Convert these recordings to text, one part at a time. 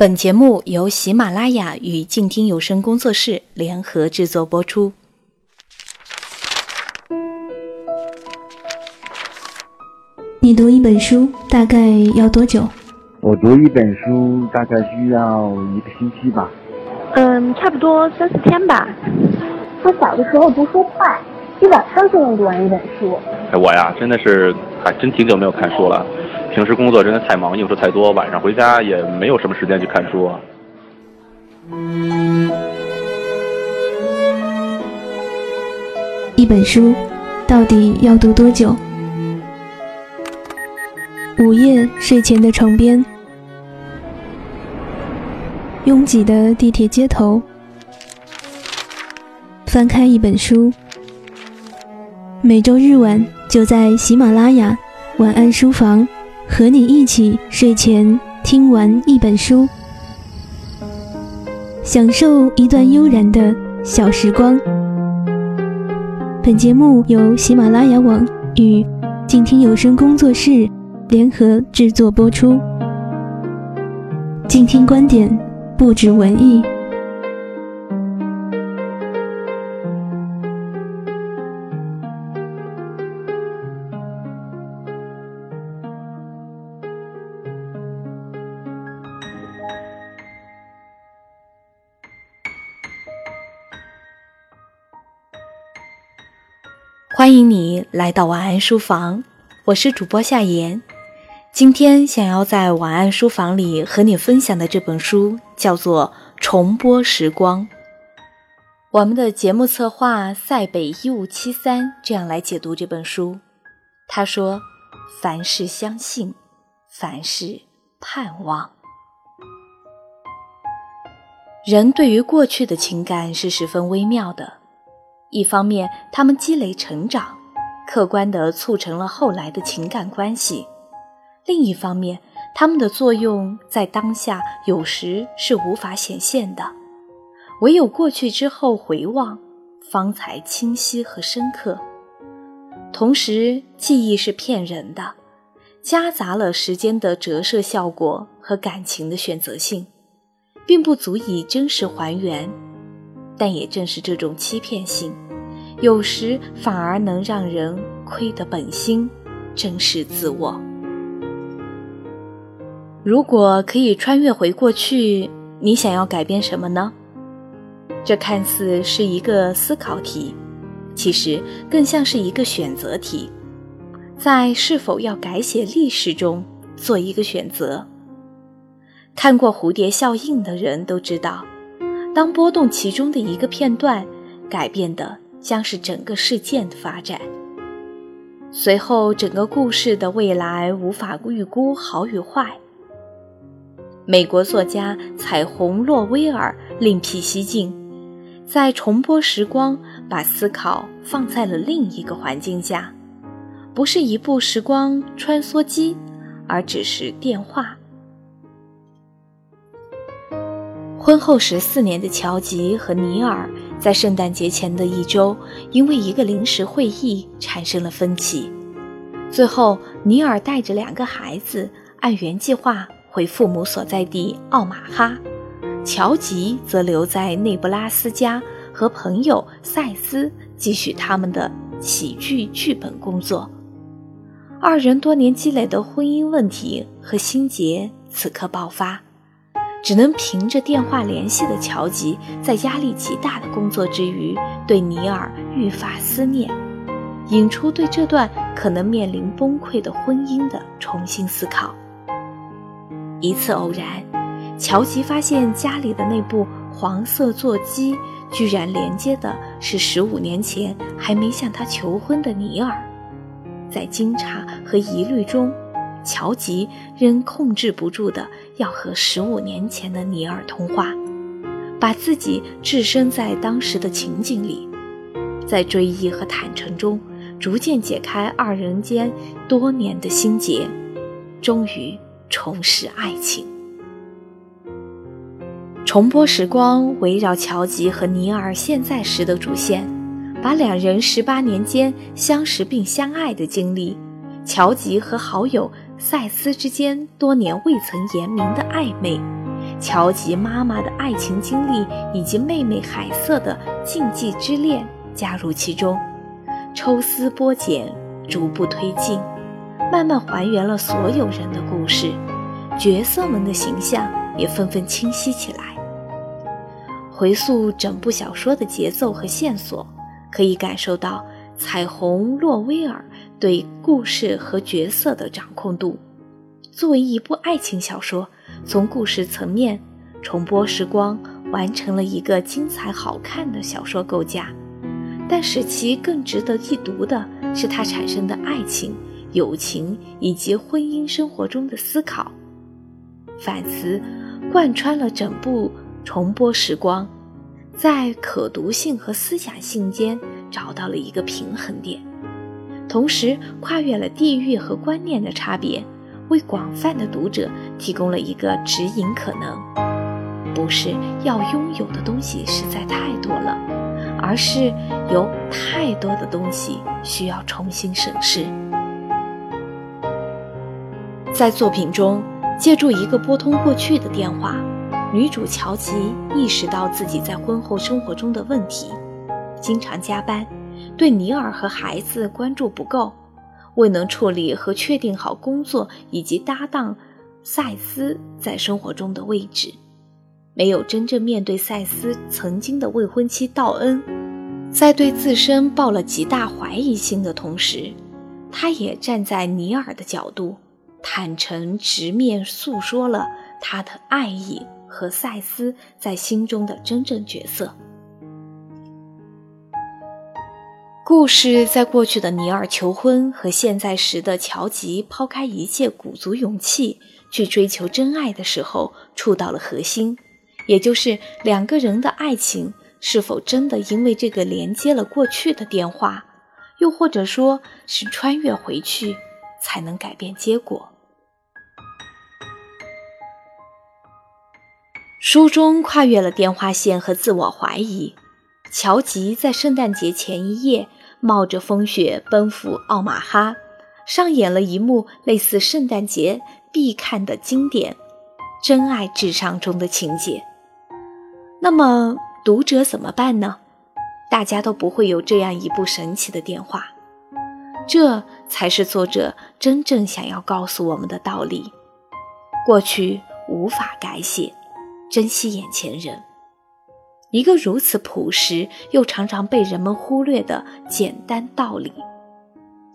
本节目由喜马拉雅与静听有声工作室联合制作播出。你读一本书大概要多久？我读一本书大概需要一个星期吧。嗯，差不多三四天吧。我小的时候读书快，一晚上就能读完一本书。哎，我呀，真的是还真挺久没有看书了。平时工作真的太忙，应酬太多，晚上回家也没有什么时间去看书。一本书到底要读多久？午夜睡前的床边，拥挤的地铁街头，翻开一本书。每周日晚就在喜马拉雅晚安书房。和你一起睡前听完一本书，享受一段悠然的小时光。本节目由喜马拉雅网与静听有声工作室联合制作播出。静听观点，不止文艺。欢迎你来到晚安书房，我是主播夏言。今天想要在晚安书房里和你分享的这本书叫做《重播时光》。我们的节目策划塞北一五七三这样来解读这本书。他说：“凡事相信，凡事盼望。人对于过去的情感是十分微妙的。”一方面，他们积累成长，客观地促成了后来的情感关系；另一方面，他们的作用在当下有时是无法显现的，唯有过去之后回望，方才清晰和深刻。同时，记忆是骗人的，夹杂了时间的折射效果和感情的选择性，并不足以真实还原。但也正是这种欺骗性，有时反而能让人亏得本心，正视自我。如果可以穿越回过去，你想要改变什么呢？这看似是一个思考题，其实更像是一个选择题，在是否要改写历史中做一个选择。看过蝴蝶效应的人都知道。当波动其中的一个片段，改变的将是整个事件的发展。随后，整个故事的未来无法预估好与坏。美国作家彩虹洛威尔另辟蹊径，在重播时光，把思考放在了另一个环境下，不是一部时光穿梭机，而只是电话。婚后十四年的乔吉和尼尔，在圣诞节前的一周，因为一个临时会议产生了分歧。最后，尼尔带着两个孩子按原计划回父母所在地奥马哈，乔吉则留在内布拉斯加和朋友赛斯继续他们的喜剧剧本工作。二人多年积累的婚姻问题和心结此刻爆发。只能凭着电话联系的乔吉，在压力极大的工作之余，对尼尔愈发思念，引出对这段可能面临崩溃的婚姻的重新思考。一次偶然，乔吉发现家里的那部黄色座机，居然连接的是十五年前还没向他求婚的尼尔。在惊诧和疑虑中。乔吉仍控制不住的要和十五年前的尼尔通话，把自己置身在当时的情景里，在追忆和坦诚中，逐渐解开二人间多年的心结，终于重拾爱情。重播时光围绕乔吉和尼尔现在时的主线，把两人十八年间相识并相爱的经历，乔吉和好友。赛斯之间多年未曾言明的暧昧，乔吉妈妈的爱情经历以及妹妹海瑟的禁忌之恋加入其中，抽丝剥茧，逐步推进，慢慢还原了所有人的故事，角色们的形象也纷纷清晰起来。回溯整部小说的节奏和线索，可以感受到彩虹洛威尔对故事和角色的掌控度。作为一部爱情小说，从故事层面，重播时光完成了一个精彩好看的小说构架。但使其更值得一读的是它产生的爱情、友情以及婚姻生活中的思考反思，贯穿了整部。重播时光，在可读性和思想性间找到了一个平衡点，同时跨越了地域和观念的差别，为广泛的读者提供了一个指引可能。不是要拥有的东西实在太多了，而是有太多的东西需要重新审视。在作品中，借助一个拨通过去的电话。女主乔吉意识到自己在婚后生活中的问题，经常加班，对尼尔和孩子关注不够，未能处理和确定好工作以及搭档赛斯在生活中的位置，没有真正面对赛斯曾经的未婚妻道恩，在对自身抱了极大怀疑心的同时，他也站在尼尔的角度，坦诚直面诉说了他的爱意。和赛斯在心中的真正角色。故事在过去的尼尔求婚和现在时的乔吉抛开一切鼓足勇气去追求真爱的时候，触到了核心，也就是两个人的爱情是否真的因为这个连接了过去的电话，又或者说是穿越回去才能改变结果。书中跨越了电话线和自我怀疑，乔吉在圣诞节前一夜冒着风雪奔赴奥马哈，上演了一幕类似圣诞节必看的经典《真爱至上》中的情节。那么读者怎么办呢？大家都不会有这样一部神奇的电话，这才是作者真正想要告诉我们的道理。过去无法改写。珍惜眼前人，一个如此朴实又常常被人们忽略的简单道理。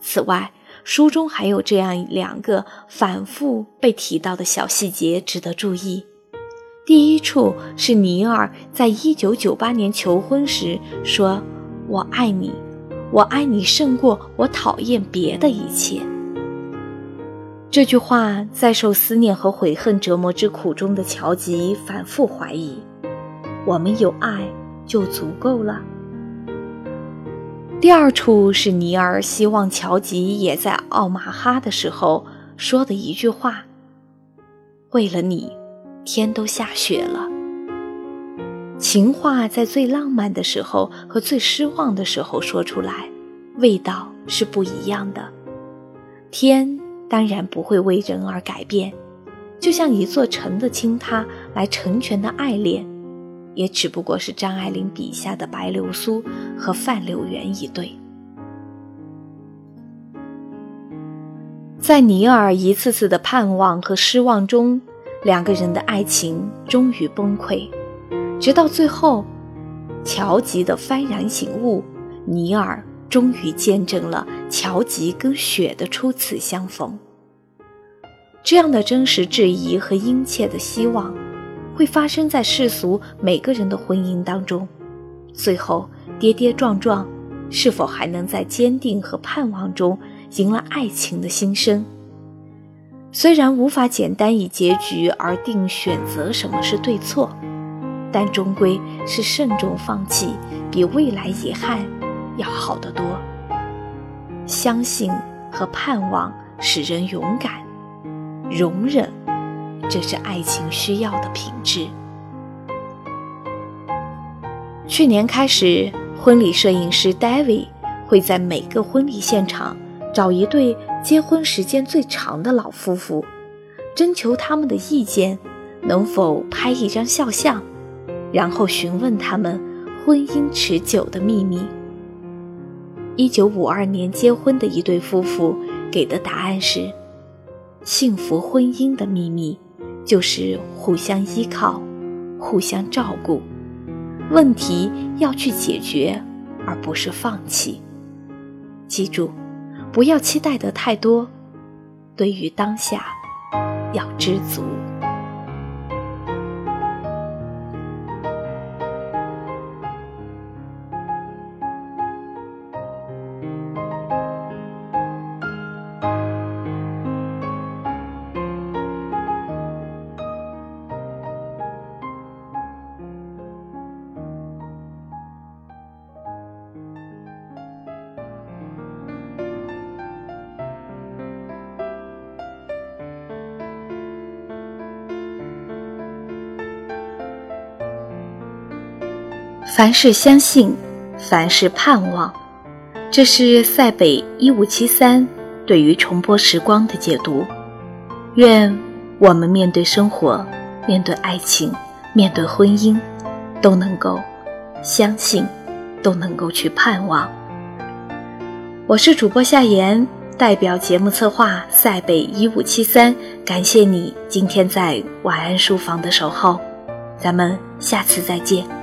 此外，书中还有这样两个反复被提到的小细节值得注意。第一处是尼尔在一九九八年求婚时说：“我爱你，我爱你胜过我讨厌别的一切。”这句话在受思念和悔恨折磨之苦中的乔吉反复怀疑：我们有爱就足够了。第二处是尼尔希望乔吉也在奥马哈的时候说的一句话：“为了你，天都下雪了。”情话在最浪漫的时候和最失望的时候说出来，味道是不一样的。天。当然不会为人而改变，就像一座城的倾塌来成全的爱恋，也只不过是张爱玲笔下的白流苏和范柳原一对。在尼尔一次次的盼望和失望中，两个人的爱情终于崩溃，直到最后，乔吉的幡然醒悟，尼尔。终于见证了乔吉跟雪的初次相逢。这样的真实质疑和殷切的希望，会发生在世俗每个人的婚姻当中。最后跌跌撞撞，是否还能在坚定和盼望中赢了爱情的新生？虽然无法简单以结局而定选择什么是对错，但终归是慎重放弃，比未来遗憾。要好得多。相信和盼望使人勇敢，容忍，这是爱情需要的品质。去年开始，婚礼摄影师 David 会在每个婚礼现场找一对结婚时间最长的老夫妇，征求他们的意见，能否拍一张肖像，然后询问他们婚姻持久的秘密。一九五二年结婚的一对夫妇给的答案是：幸福婚姻的秘密就是互相依靠、互相照顾，问题要去解决，而不是放弃。记住，不要期待的太多，对于当下，要知足。凡事相信，凡事盼望，这是塞北一五七三对于重播时光的解读。愿我们面对生活，面对爱情，面对婚姻，都能够相信，都能够去盼望。我是主播夏言，代表节目策划塞北一五七三，感谢你今天在晚安书房的守候，咱们下次再见。